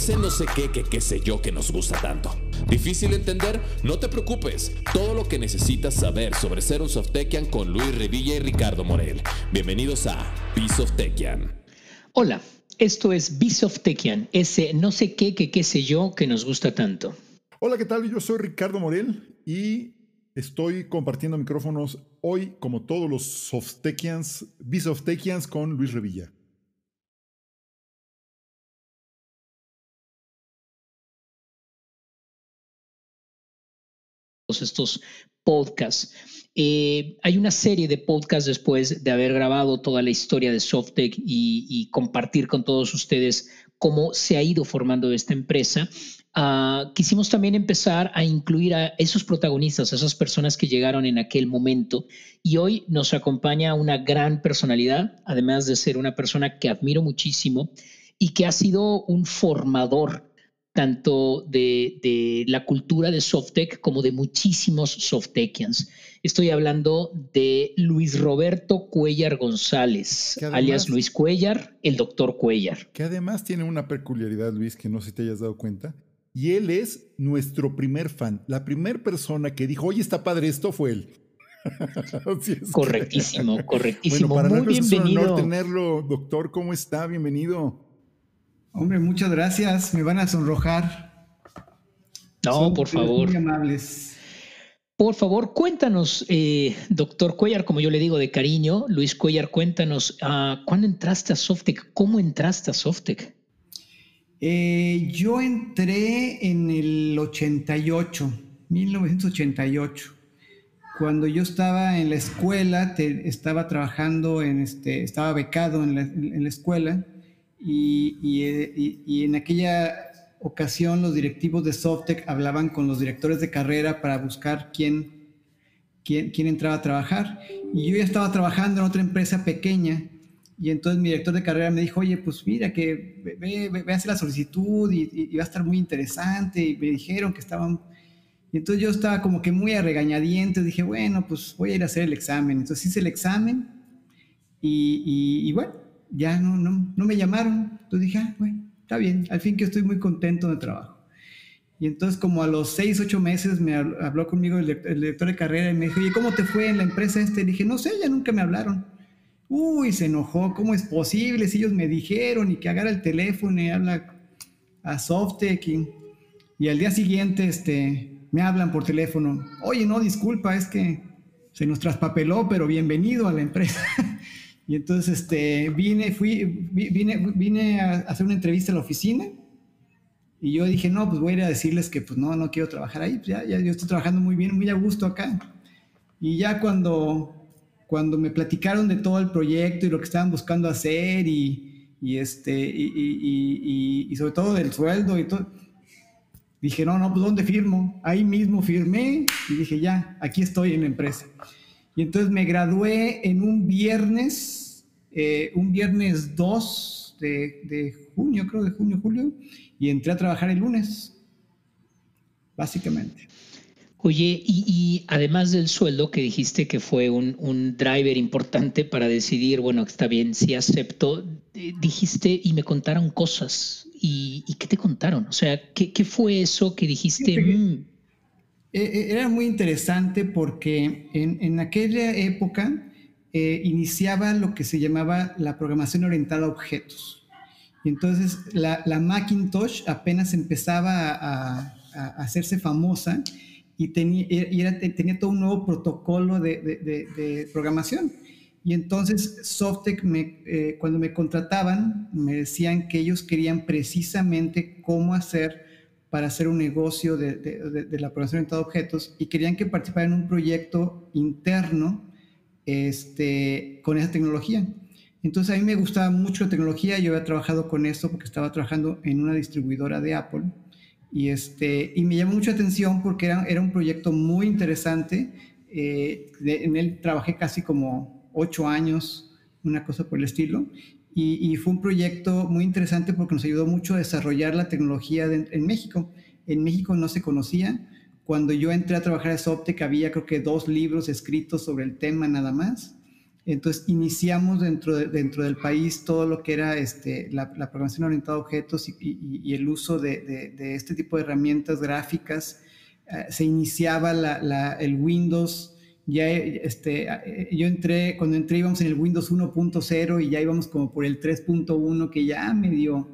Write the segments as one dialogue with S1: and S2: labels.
S1: Ese no sé qué, que qué sé yo que nos gusta tanto. ¿Difícil entender? No te preocupes. Todo lo que necesitas saber sobre ser un Softekian con Luis Revilla y Ricardo Morel. Bienvenidos a Bisoftekian.
S2: Hola, esto es Bisoftekian, ese no sé qué, que qué sé yo que nos gusta tanto.
S3: Hola, ¿qué tal? Yo soy Ricardo Morel y estoy compartiendo micrófonos hoy, como todos los Softekians, Bisoftekians con Luis Revilla.
S2: Estos podcasts. Eh, hay una serie de podcasts después de haber grabado toda la historia de Softec y, compartir con todos ustedes cómo se ha ido formando esta empresa. Ah, quisimos también empezar a incluir a esos protagonistas, a esas personas que llegaron en aquel momento. Y hoy nos acompaña una gran personalidad, además de ser una persona que admiro muchísimo y que ha sido un formador tanto de, la cultura de Softec como de muchísimos Softekians. Estoy hablando de Luis Roberto Cuellar González, alias Luis Cuellar, el doctor Cuellar.
S3: Que además tiene una peculiaridad, Luis, que no sé si te hayas dado cuenta. Y él es nuestro primer fan. La primera persona que dijo, oye, está padre esto, fue él.
S2: correctísimo, correctísimo.
S3: Bueno, para Muy bienvenido. es un honor tenerlo, doctor. ¿Cómo está? Bienvenido.
S4: Hombre, muchas gracias. Me van a sonrojar.
S2: No, por favor.
S4: Muy amables.
S2: Por favor, cuéntanos, eh, doctor Cuellar, como yo le digo de cariño, Luis Cuellar, cuéntanos, uh, ¿cuándo entraste a Softec? ¿Cómo entraste a Softec?
S4: Eh, yo entré en el 88, 1988. Cuando yo estaba en la escuela, estaba trabajando en este, estaba becado en la, en la escuela y, en aquella ocasión los directivos de Softec hablaban con los directores de carrera para buscar quién, quién, quién entraba a trabajar. Y yo ya estaba trabajando en otra empresa pequeña y entonces mi director de carrera me dijo, oye, pues mira que ve, ve, a hacer la solicitud y, va a estar muy interesante. Y me dijeron que estaban... Y entonces yo estaba como que muy a regañadientes. Dije, bueno, pues voy a ir a hacer el examen. Entonces hice el examen y, y bueno, ya no, no, no me llamaron. Entonces dije, ah, bueno, está bien, al fin que estoy muy contento de trabajo. Y entonces como a los seis, ocho meses me habló conmigo el, director de carrera y me dijo, oye, ¿cómo te fue en la empresa este? Dije, no sé, ya nunca me hablaron. Uy, se enojó, ¿cómo es posible? Si ellos me dijeron y que agarra el teléfono y habla a Softec y, y al día siguiente este, me hablan por teléfono, oye, no, disculpa, es que se nos traspapeló, pero bienvenido a la empresa. Y entonces este, vine, fui, vine, vine a hacer una entrevista en la oficina y yo dije, no, pues voy a ir a decirles que pues no, no quiero trabajar ahí, pues ya, ya yo estoy trabajando muy bien, muy a gusto acá. Y ya cuando, cuando me platicaron de todo el proyecto y lo que estaban buscando hacer y, y este, y, y, y, sobre todo del sueldo y todo, dije, no, no, pues ¿dónde firmo? Ahí mismo firmé y dije, ya, aquí estoy en la empresa. Y entonces me gradué en un viernes, eh, un viernes 2 de, junio, creo de junio, julio, y entré a trabajar el lunes, básicamente.
S2: Oye, y, además del sueldo que dijiste que fue un, driver importante para decidir, bueno, está bien, sí acepto, eh, dijiste y me contaron cosas. ¿Y, qué te contaron? O sea, ¿qué, fue eso que dijiste? Mm"?
S4: Eh, eh, era muy interesante porque en, aquella época eh, iniciaba lo que se llamaba la programación orientada a objetos. Y entonces la, Macintosh apenas empezaba a, hacerse famosa y, tenía, tenía todo un nuevo protocolo de, programación. Y entonces Softec, me, cuando me contrataban, me decían que ellos querían precisamente cómo hacer para hacer un negocio de, de, la programación orientada objetos y querían que participara en un proyecto interno este, con esa tecnología. Entonces a mí me gustaba mucho la tecnología, yo había trabajado con esto porque estaba trabajando en una distribuidora de Apple y, este, y me llamó mucha atención porque era, era un proyecto muy interesante. Eh, en él trabajé casi como ocho años, una cosa por el estilo, y, fue un proyecto muy interesante porque nos ayudó mucho a desarrollar la tecnología en México. En México no se conocía. Cuando yo entré a trabajar en Soptec había creo que dos libros escritos sobre el tema nada más. Entonces iniciamos dentro, dentro del país todo lo que era este, la, programación orientada a objetos y, el uso de, este tipo de herramientas gráficas. Eh, se iniciaba el Windows, ya este, eh, yo entré, cuando entré íbamos en el Windows 1.0 y ya íbamos como por el 3.1 que ya medio,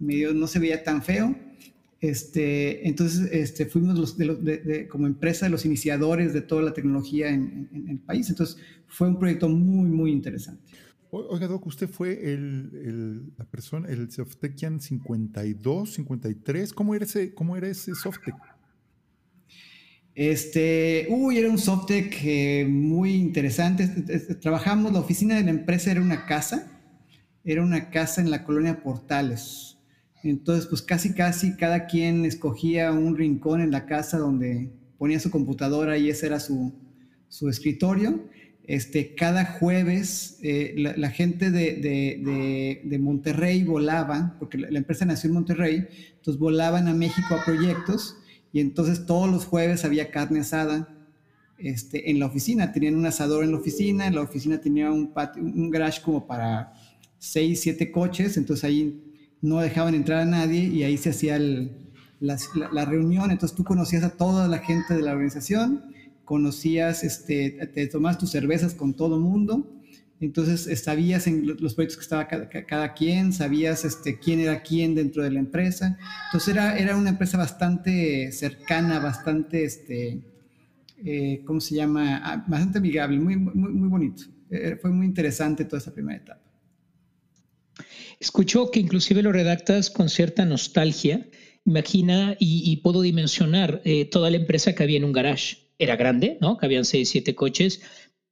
S4: medio no se veía tan feo. Este, entonces este, fuimos los, como empresa de los iniciadores de toda la tecnología en, el país. Entonces fue un proyecto muy, muy interesante.
S3: Oiga, Doc, usted fue el, la persona, el Softekian 52, 53. ¿Cómo era ese, cómo era ese Softec?
S4: Este, uy, era un Softec eh, muy interesante. Trabajamos, la oficina de la empresa era una casa, era una casa en la colonia Portales entonces, pues casi, casi cada quien escogía un rincón en la casa donde ponía su computadora y ese era su, escritorio. Este, cada jueves eh, la, gente de, Monterrey volaba, porque la, empresa nació en Monterrey, entonces volaban a México a proyectos y entonces todos los jueves había carne asada este, en la oficina. Tenían un asador en la oficina, en la oficina tenía un, un garage como para seis, siete coches, entonces ahí no dejaban entrar a nadie y ahí se hacía la, reunión. Entonces tú conocías a toda la gente de la organización, conocías, este, te tomabas tus cervezas con todo el mundo. Entonces sabías en los proyectos que estaba cada, quien, sabías este, quién era quién dentro de la empresa. Entonces era, era una empresa bastante cercana, bastante, este, eh, ¿cómo se llama? Ah, bastante amigable, muy, muy, bonito. Eh, fue muy interesante toda esa primera etapa.
S2: Escucho que inclusive lo redactas con cierta nostalgia. Imagina y, puedo dimensionar eh, toda la empresa que había en un garage. Era grande, ¿no? Que habían seis, siete coches,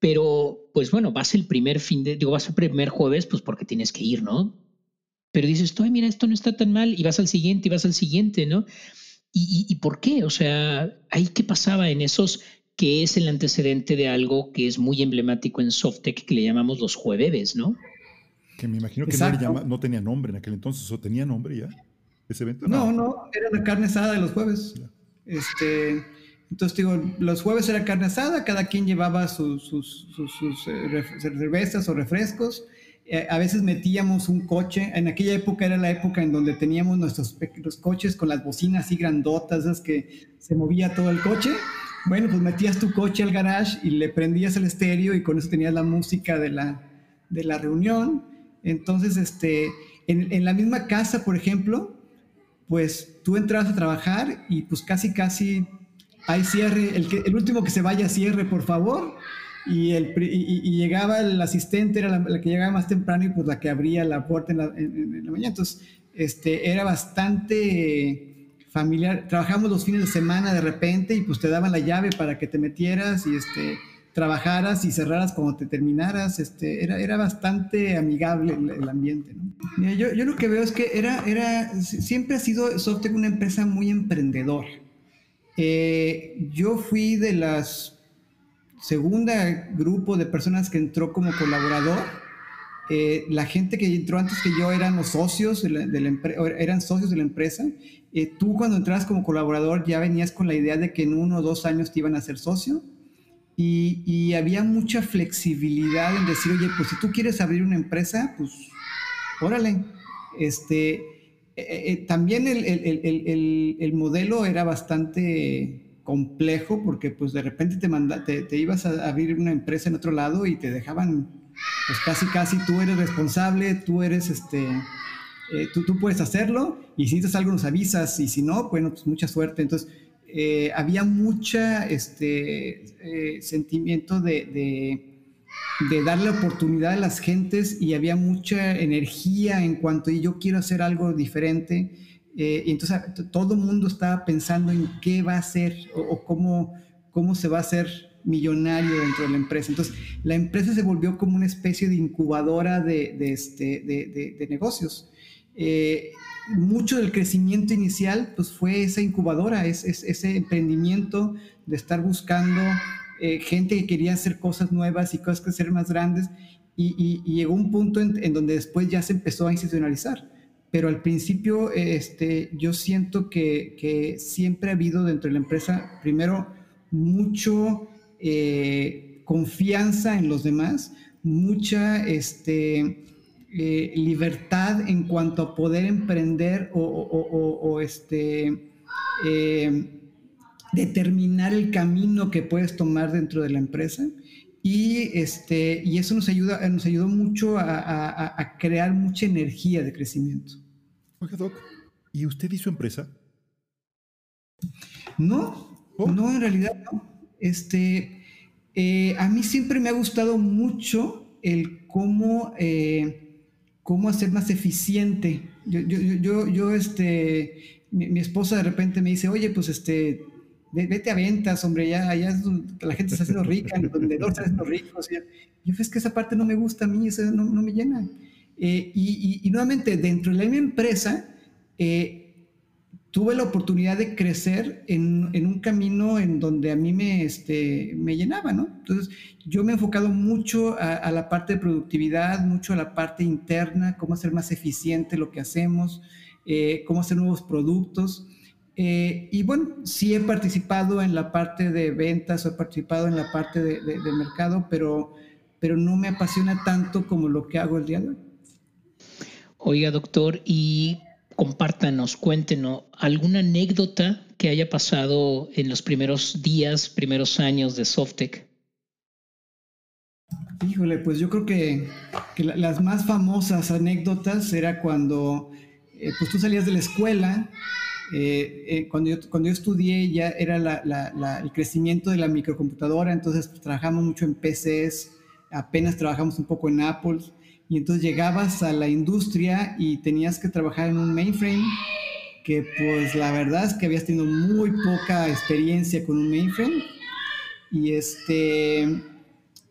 S2: pero pues bueno, vas el primer fin de, digo, vas el primer jueves, pues porque tienes que ir, ¿no? Pero dices, tú, mira, esto no está tan mal, y vas al siguiente, y vas al siguiente, ¿no? ¿Y, y, por qué? O sea, ¿ahí qué pasaba en esos que es el antecedente de algo que es muy emblemático en Softec que le llamamos los jueves, ¿no?
S3: Que me imagino que no, tenía nombre en aquel entonces, ¿o tenía nombre ya? Ese evento.
S4: No, no, era la carne asada de los jueves. Este, entonces, digo, los jueves era carne asada, cada quien llevaba sus, eh, cervezas o refrescos. Eh, a veces metíamos un coche. En aquella época era la época en donde teníamos nuestros los coches con las bocinas así grandotas, esas que se movía todo el coche. Bueno, pues metías tu coche al garage y le prendías el estéreo y con eso tenías la música de la, reunión. Entonces, este, en, la misma casa, por ejemplo, pues tú entras a trabajar y pues casi, casi hay cierre, el, último que se vaya cierre, por favor. Y, el, y, llegaba el asistente, era la, que llegaba más temprano y pues la que abría la puerta en la, mañana. Entonces, este, era bastante familiar. Trabajamos los fines de semana de repente y pues te daban la llave para que te metieras y este trabajaras y cerraras cuando te terminaras, este, era, era bastante amigable el, ambiente. yo, yo, lo que veo es que era, era, siempre ha sido Softec una empresa muy emprendedora. Eh, yo fui de las segunda grupo de personas que entró como colaborador. Eh, la gente que entró antes que yo eran los socios de la, eran socios de la empresa. Eh, tú cuando entras como colaborador ya venías con la idea de que en uno o dos años te iban a ser socio y, había mucha flexibilidad en decir, oye, pues si tú quieres abrir una empresa, pues órale. Este, eh, eh, también el, el, el, modelo era bastante complejo porque pues de repente te, manda, te, ibas a abrir una empresa en otro lado y te dejaban, pues casi casi tú eres responsable, tú eres este... Eh, tú, tú, puedes hacerlo y si necesitas algo nos avisas y si no, bueno, pues mucha suerte. Entonces, había mucha este, sentimiento de, darle oportunidad a las gentes y había mucha energía en cuanto a yo quiero hacer algo diferente. Eh, y entonces todo el mundo estaba pensando en qué va a hacer o, cómo, cómo se va a hacer millonario dentro de la empresa. Entonces, la empresa se volvió como una especie de incubadora de, de, este, de, de negocios mucho del crecimiento inicial pues fue esa incubadora, es, ese emprendimiento de estar buscando eh, gente que quería hacer cosas nuevas y cosas que ser más grandes y, llegó un punto en, donde después ya se empezó a institucionalizar. Pero al principio este, yo siento que, siempre ha habido dentro de la empresa, primero, mucho eh, confianza en los demás, mucha este, eh, libertad en cuanto a poder emprender o, este, determinar el camino que puedes tomar dentro de la empresa. Y, este, y eso nos, ayuda, nos ayudó mucho a, crear mucha energía de crecimiento.
S3: Oiga, Doc, ¿y usted y su empresa?
S4: No, ¿Oh? no, en realidad no. Este, eh, a mí siempre me ha gustado mucho el cómo, eh, cómo hacer más eficiente. Yo, yo, yo, yo este, mi, esposa de repente me dice, oye, pues este, vete a ventas, hombre, ya, allá la gente está haciendo rica, el vendedor está haciendo rico. O sea, yo es que esa parte no me gusta a mí, eso no, no me llena. Eh, y, y, nuevamente, dentro de la misma empresa, eh, tuve la oportunidad de crecer en, en, un camino en donde a mí me, este, me llenaba, ¿no? Entonces, yo me he enfocado mucho a, a, la parte de productividad, mucho a la parte interna, cómo hacer más eficiente lo que hacemos, eh, cómo hacer nuevos productos. Eh, y bueno, sí he participado en la parte de ventas, he participado en la parte de, mercado, pero, pero no me apasiona tanto como lo que hago el día de hoy.
S2: Oiga, doctor, y compártanos, cuéntenos alguna anécdota que haya pasado en los primeros días, primeros años de Softec.
S4: Híjole, pues yo creo que, las más famosas anécdotas era cuando eh, pues tú salías de la escuela eh, eh, cuando, yo, cuando yo estudié ya era el crecimiento de la microcomputadora, entonces pues, trabajamos mucho en PCs, apenas trabajamos un poco en Apple, y entonces llegabas a la industria y tenías que trabajar en un mainframe, que pues la verdad es que habías tenido muy poca experiencia con un mainframe, y este,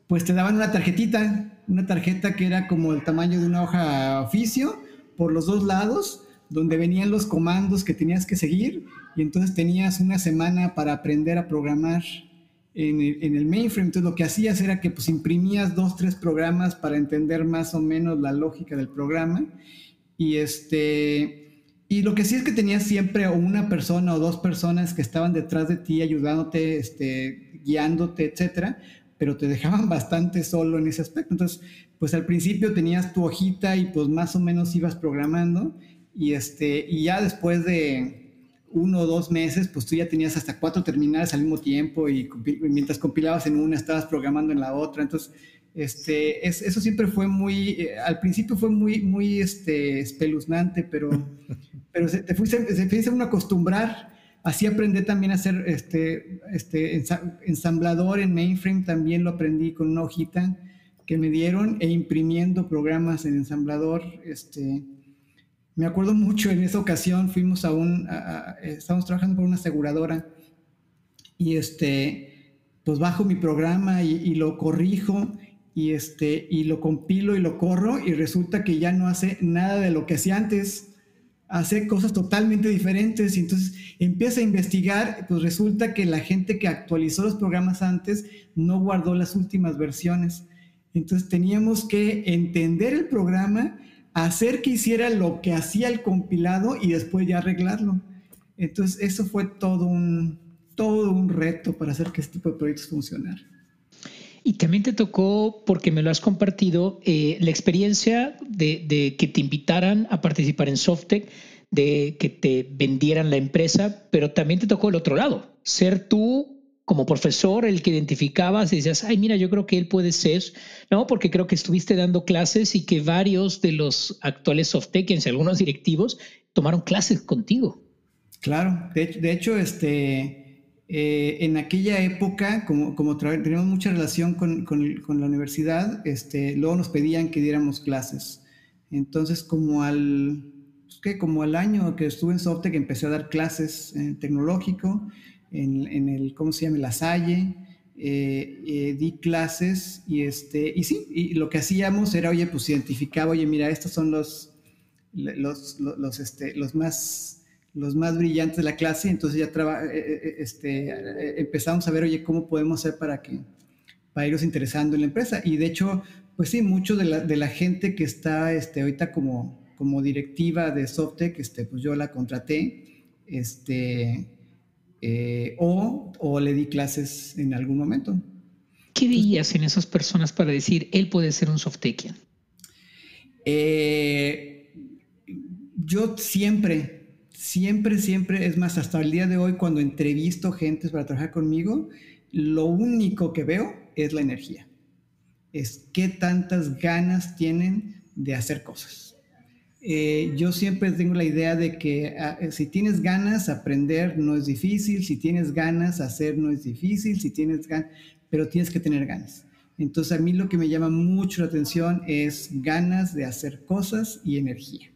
S4: pues te daban una tarjetita, una tarjeta que era como el tamaño de una hoja oficio por los dos lados, donde venían los comandos que tenías que seguir y entonces tenías una semana para aprender a programar en el, mainframe. Entonces lo que hacías era que pues imprimías dos, tres programas para entender más o menos la lógica del programa y este... Y lo que sí es que tenías siempre una persona o dos personas que estaban detrás de ti ayudándote, este, guiándote, etcétera, pero te dejaban bastante solo en ese aspecto. Entonces, pues al principio tenías tu hojita y pues más o menos ibas programando y, este, y ya después de uno o dos meses, pues tú ya tenías hasta cuatro terminales al mismo tiempo y, mientras compilabas en una, estabas programando en la otra. Entonces, este, eso siempre fue muy, eh, al principio fue muy, muy este, espeluznante, pero, pero se, te fuiste, se fuiste uno a acostumbrar. Así aprendí también a hacer este, este ensamblador en mainframe, también lo aprendí con una hojita que me dieron e imprimiendo programas en ensamblador. Este, me acuerdo mucho en esa ocasión, fuimos a un, estábamos trabajando por una aseguradora y este, pues bajo mi programa y, lo corrijo y este, y lo compilo y lo corro y resulta que ya no hace nada de lo que hacía antes, hace cosas totalmente diferentes y entonces empieza a investigar, pues resulta que la gente que actualizó los programas antes no guardó las últimas versiones. Entonces teníamos que entender el programa hacer que hiciera lo que hacía el compilado y después ya arreglarlo. Entonces, eso fue todo un, todo un reto para hacer que este tipo de proyectos funcionaran.
S2: Y también te tocó, porque me lo has compartido, eh, la experiencia de, de, que te invitaran a participar en Softec, de que te vendieran la empresa, pero también te tocó el otro lado, ser tú como profesor el que identificabas y decías, ay, mira, yo creo que él puede ser, ¿no? Porque creo que estuviste dando clases y que varios de los actuales softekians y algunos directivos tomaron clases contigo.
S4: Claro, de, hecho, este, eh, en aquella época, como, como teníamos mucha relación con, con, la universidad, este, luego nos pedían que diéramos clases. Entonces, como al, pues, ¿qué? como al año que estuve en Softec, empecé a dar clases en tecnológico en, el, ¿cómo se llama? La Salle, eh, eh, di clases y, este, y sí, y lo que hacíamos era, oye, pues identificaba, oye, mira, estos son los, los, los, este, los más los más brillantes de la clase, entonces ya traba, eh, este, empezamos a ver, oye, ¿cómo podemos hacer para que para irnos interesando en la empresa? Y de hecho, pues sí, mucho de la, de la gente que está este, ahorita como, como directiva de Softec, este, pues yo la contraté, este, eh, o, le di clases en algún momento.
S2: ¿Qué veías en esas personas para decir, él puede ser un softekian?
S4: Eh, yo siempre, siempre, siempre, es más, hasta el día de hoy, cuando entrevisto gente para trabajar conmigo, lo único que veo es la energía. Es qué tantas ganas tienen de hacer cosas. Eh, yo siempre tengo la idea de que ah, si tienes ganas, aprender no es difícil, si tienes ganas, hacer no es difícil, si tienes ganas, pero tienes que tener ganas. Entonces a mí lo que me llama mucho la atención es ganas de hacer cosas y energía.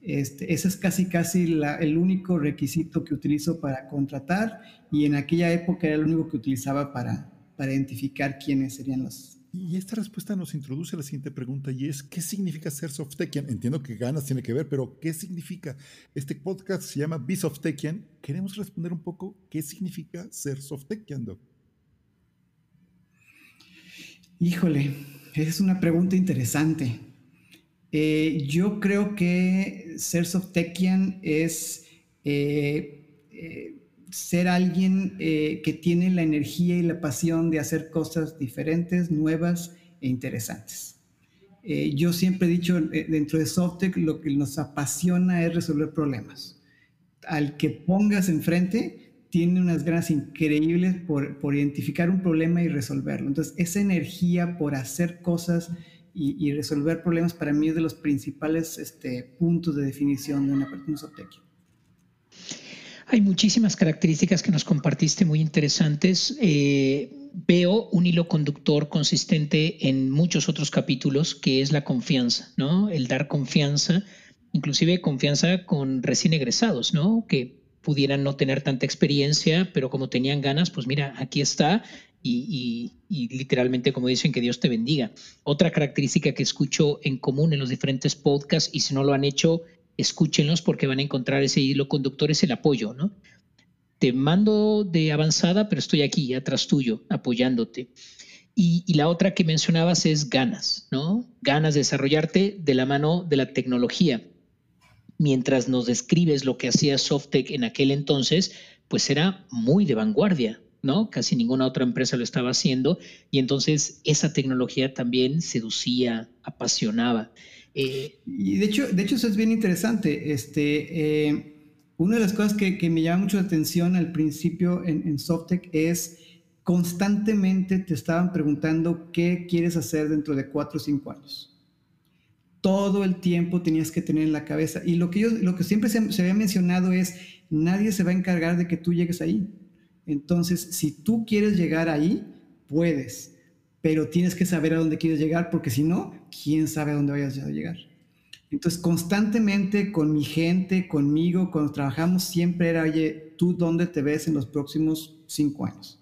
S4: Este, ese es casi, casi el único requisito que utilizo para contratar y en aquella época era el único que utilizaba para, para identificar quiénes serían los...
S3: Y esta respuesta nos introduce a la siguiente pregunta y es, ¿qué significa ser Softekian? Entiendo que ganas tiene que ver, pero ¿qué significa? Este podcast se llama Be Softekian. Queremos responder un poco qué significa ser Softekian, Doc.
S4: Híjole, es una pregunta interesante. Eh, yo creo que ser Softekian es eh, eh, ser alguien que tiene la energía y la pasión de hacer cosas diferentes, nuevas e interesantes. yo siempre he dicho, dentro de Softec, lo que nos apasiona es resolver problemas. Al que pongas enfrente, tiene unas ganas increíbles por, por, identificar un problema y resolverlo. Entonces, esa energía por hacer cosas y, resolver problemas para mí es de los principales este, puntos de definición de una persona zootecnia.
S2: Hay muchísimas características que nos compartiste muy interesantes. Eh, veo un hilo conductor consistente en muchos otros capítulos, que es la confianza, ¿no? El dar confianza, inclusive confianza con recién egresados, ¿no? Que pudieran no tener tanta experiencia, pero como tenían ganas, pues mira, aquí está y, literalmente como dicen que Dios te bendiga. Otra característica que escucho en común en los diferentes podcasts y si no lo han hecho, escúchenlos porque van a encontrar ese hilo conductor, es el apoyo, ¿no? Te mando de avanzada, pero estoy aquí, atrás tuyo, apoyándote. Y, la otra que mencionabas es ganas, ¿no? Ganas de desarrollarte de la mano de la tecnología mientras nos describes lo que hacía Softec en aquel entonces, pues era muy de vanguardia, ¿no? Casi ninguna otra empresa lo estaba haciendo y entonces esa tecnología también seducía, apasionaba.
S4: Eh, y de hecho, de hecho eso es bien interesante. Este, eh, una de las cosas que, me llama mucho la atención al principio en, en Softec es constantemente te estaban preguntando qué quieres hacer dentro de cuatro o cinco años todo el tiempo tenías que tener en la cabeza. Y lo que, yo, lo que siempre se, había mencionado es, nadie se va a encargar de que tú llegues ahí. Entonces, si tú quieres llegar ahí, puedes, pero tienes que saber a dónde quieres llegar, porque si no, ¿quién sabe a dónde vayas a llegar? Entonces, constantemente con mi gente, conmigo, cuando trabajamos, siempre era, oye, ¿tú dónde te ves en los próximos cinco años?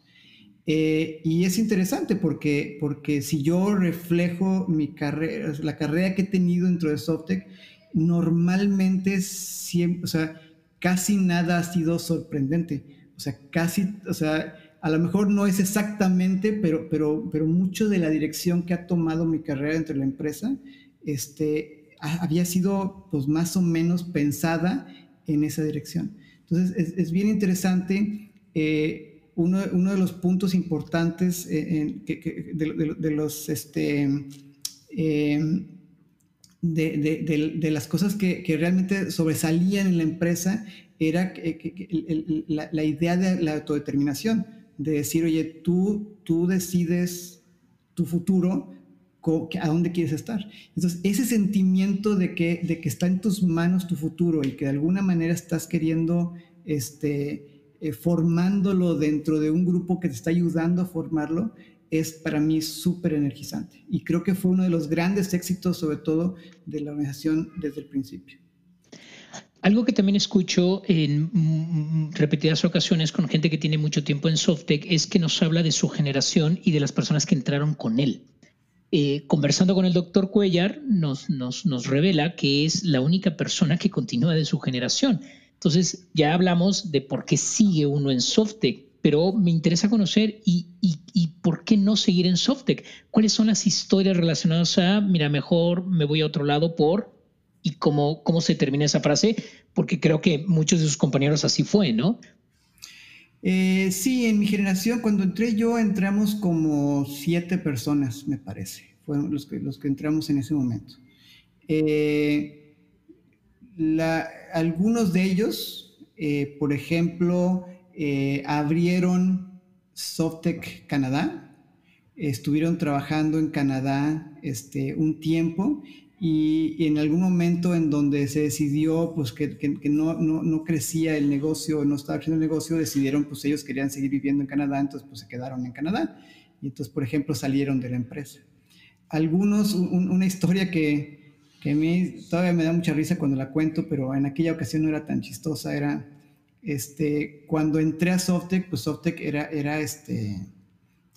S4: Eh, y es interesante porque, porque si yo reflejo mi carrera, la carrera que he tenido dentro de Softec, normalmente siempre, o sea, casi nada ha sido sorprendente. O sea, casi, o sea, a lo mejor no es exactamente, pero, pero, pero mucho de la dirección que ha tomado mi carrera dentro de la empresa, este, había sido pues más o menos pensada en esa dirección. Entonces, es, bien interesante. Eh, uno, de los puntos importantes eh, de, los, este, em, de, las cosas que, realmente sobresalían en la empresa era la, idea de la autodeterminación, de decir, oye, tú, tú decides tu futuro, a dónde quieres estar. Entonces, ese sentimiento de que, de que está en tus manos tu futuro y que de alguna manera estás queriendo este, eh, formándolo dentro de un grupo que te está ayudando a formarlo, es para mí súper energizante. Y creo que fue uno de los grandes éxitos, sobre todo, de la organización desde el principio.
S2: Algo que también escucho en repetidas ocasiones con gente que tiene mucho tiempo en Softec es que nos habla de su generación y de las personas que entraron con él. Eh, conversando con el doctor Cuellar, nos, nos, nos revela que es la única persona que continúa de su generación. Entonces, ya hablamos de por qué sigue uno en Softec, pero me interesa conocer y, por qué no seguir en Softec. ¿Cuáles son las historias relacionadas a, mira, mejor me voy a otro lado por, y cómo, cómo se termina esa frase? Porque creo que muchos de sus compañeros así fue, ¿no?
S4: Eh, sí, en mi generación, cuando entré yo, entramos como siete personas, me parece. Fueron los que, los que entramos en ese momento. Eh, algunos de ellos, eh, por ejemplo, abrieron Softec Canadá, estuvieron trabajando en Canadá este, un tiempo y, en algún momento en donde se decidió pues que, que, no, no, no, crecía el negocio, no estaba creciendo el negocio, decidieron pues ellos querían seguir viviendo en Canadá, entonces pues se quedaron en Canadá y entonces por ejemplo salieron de la empresa. Algunos, una historia que, que a mí todavía me da mucha risa cuando la cuento, pero en aquella ocasión no era tan chistosa, era este, cuando entré a Softec, pues Softec era, era este,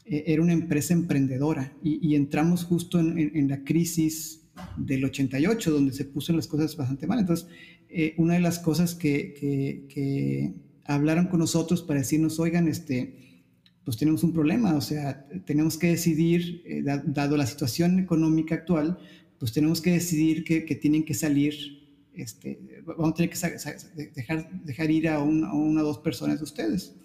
S4: e, era una empresa emprendedora y, entramos justo en, en la crisis del 88, donde se puso las cosas bastante mal. Entonces, eh, una de las cosas que, que, hablaron con nosotros para decirnos, oigan, este, pues tenemos un problema, o sea, tenemos que decidir, eh, dado la situación económica actual, pues tenemos que decidir que, tienen que salir, este, vamos a tener que dejar, dejar ir a, una o dos personas de ustedes.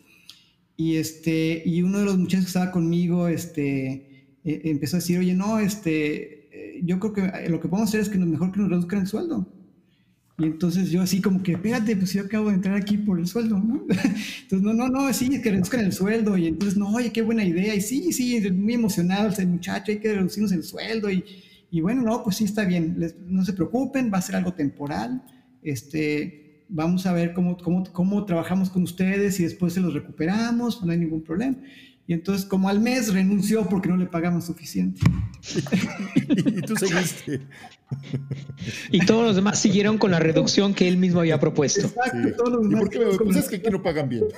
S4: Y, este, y uno de los muchachos que estaba conmigo este, eh, empezó a decir, oye, no, este, yo creo que eh, lo que podemos hacer es que mejor que nos reduzcan el sueldo. Y entonces yo así como que, espérate, pues yo acabo de entrar aquí por el sueldo, ¿no? Entonces, no, no, no, sí, que reduzcan el sueldo. Y entonces, no, oye, qué buena idea. Y sí, sí, muy emocionado el muchacho, hay que reducirnos el sueldo. Y, y bueno, no, pues sí, está bien, no se preocupen, va a ser algo temporal. Este, vamos a ver cómo, cómo, cómo trabajamos con ustedes y después se los recuperamos, no hay ningún problema. Y entonces, como al mes, renunció porque no le pagamos suficiente.
S3: y tú seguiste.
S2: y todos los demás siguieron con la reducción que él mismo había propuesto.
S3: Exacto, todos los demás. ¿Y por qué pues es que aquí no pagan bien?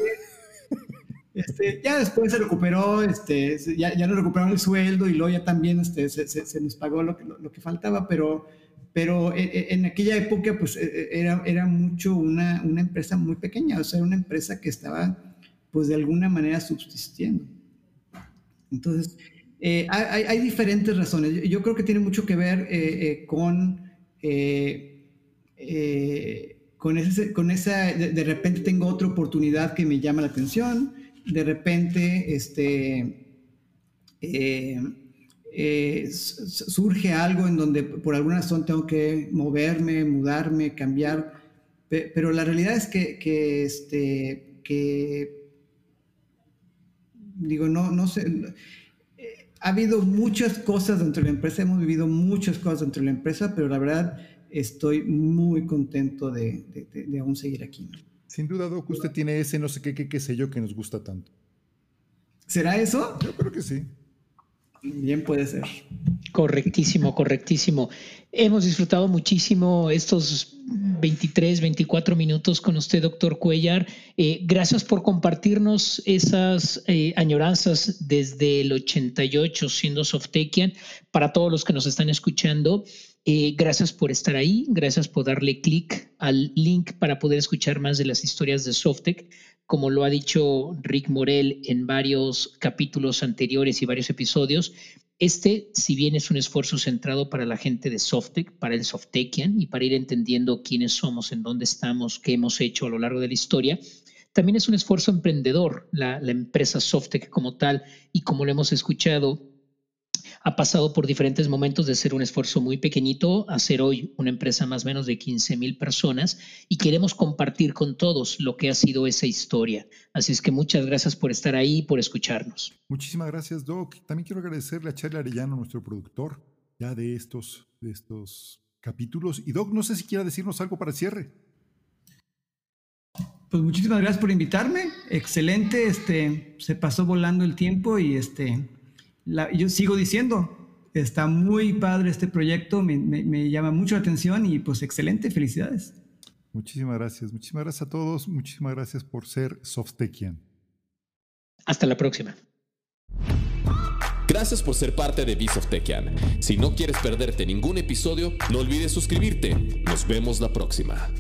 S4: Este, ya después se recuperó, este, ya, ya nos recuperaron el sueldo y luego ya también este, se, se, nos pagó lo que, lo, que faltaba, pero, pero e, e, en, aquella época pues e, era, era mucho una, una empresa muy pequeña, o sea, una empresa que estaba pues de alguna manera subsistiendo. Entonces, eh, hay, diferentes razones. Yo, creo que tiene mucho que ver eh, eh, con, con, ese, con esa, de, repente tengo otra oportunidad que me llama la atención, de repente este, surge algo en donde por alguna razón tengo que moverme, mudarme, cambiar, pero la realidad es que, que, este, que digo, no, no sé. Eh, ha habido muchas cosas dentro de la empresa, hemos vivido muchas cosas dentro de la empresa, pero la verdad estoy muy contento de, de, aún seguir aquí.
S3: Sin duda, Doc, usted tiene ese no sé qué, qué, qué sé yo que nos gusta tanto.
S4: ¿Será eso?
S3: Yo creo que sí.
S4: Bien puede ser.
S2: Correctísimo, correctísimo. Hemos disfrutado muchísimo estos 23, 24 minutos con usted, doctor Cuellar. Eh, gracias por compartirnos esas eh, añoranzas desde el 88 siendo Softekian. Para todos los que nos están escuchando, eh, gracias por estar ahí, gracias por darle clic al link para poder escuchar más de las historias de Softec como lo ha dicho Rick Morel en varios capítulos anteriores y varios episodios, este, si bien es un esfuerzo centrado para la gente de Softec, para el Softekian y para ir entendiendo quiénes somos, en dónde estamos, qué hemos hecho a lo largo de la historia, también es un esfuerzo emprendedor, la, la empresa Softec como tal, y como lo hemos escuchado, ha pasado por diferentes momentos de ser un esfuerzo muy pequeñito a ser hoy una empresa más o menos de 15 mil personas y queremos compartir con todos lo que ha sido esa historia. Así es que muchas gracias por estar ahí y por escucharnos.
S3: Muchísimas gracias, Doc. También quiero agradecerle a Charlie Arellano, nuestro productor, ya de estos, de estos capítulos. Y Doc, no sé si quiera decirnos algo para el cierre.
S4: Pues muchísimas gracias por invitarme. Excelente, este, se pasó volando el tiempo y este, yo sigo diciendo, está muy padre este proyecto, me, llama mucho la atención y pues excelente, felicidades.
S3: Muchísimas gracias, muchísimas gracias a todos, muchísimas gracias por ser Softekian.
S2: Hasta la próxima.
S1: Gracias por ser parte de Softekian. Si no quieres perderte ningún episodio, no olvides suscribirte. Nos vemos la próxima.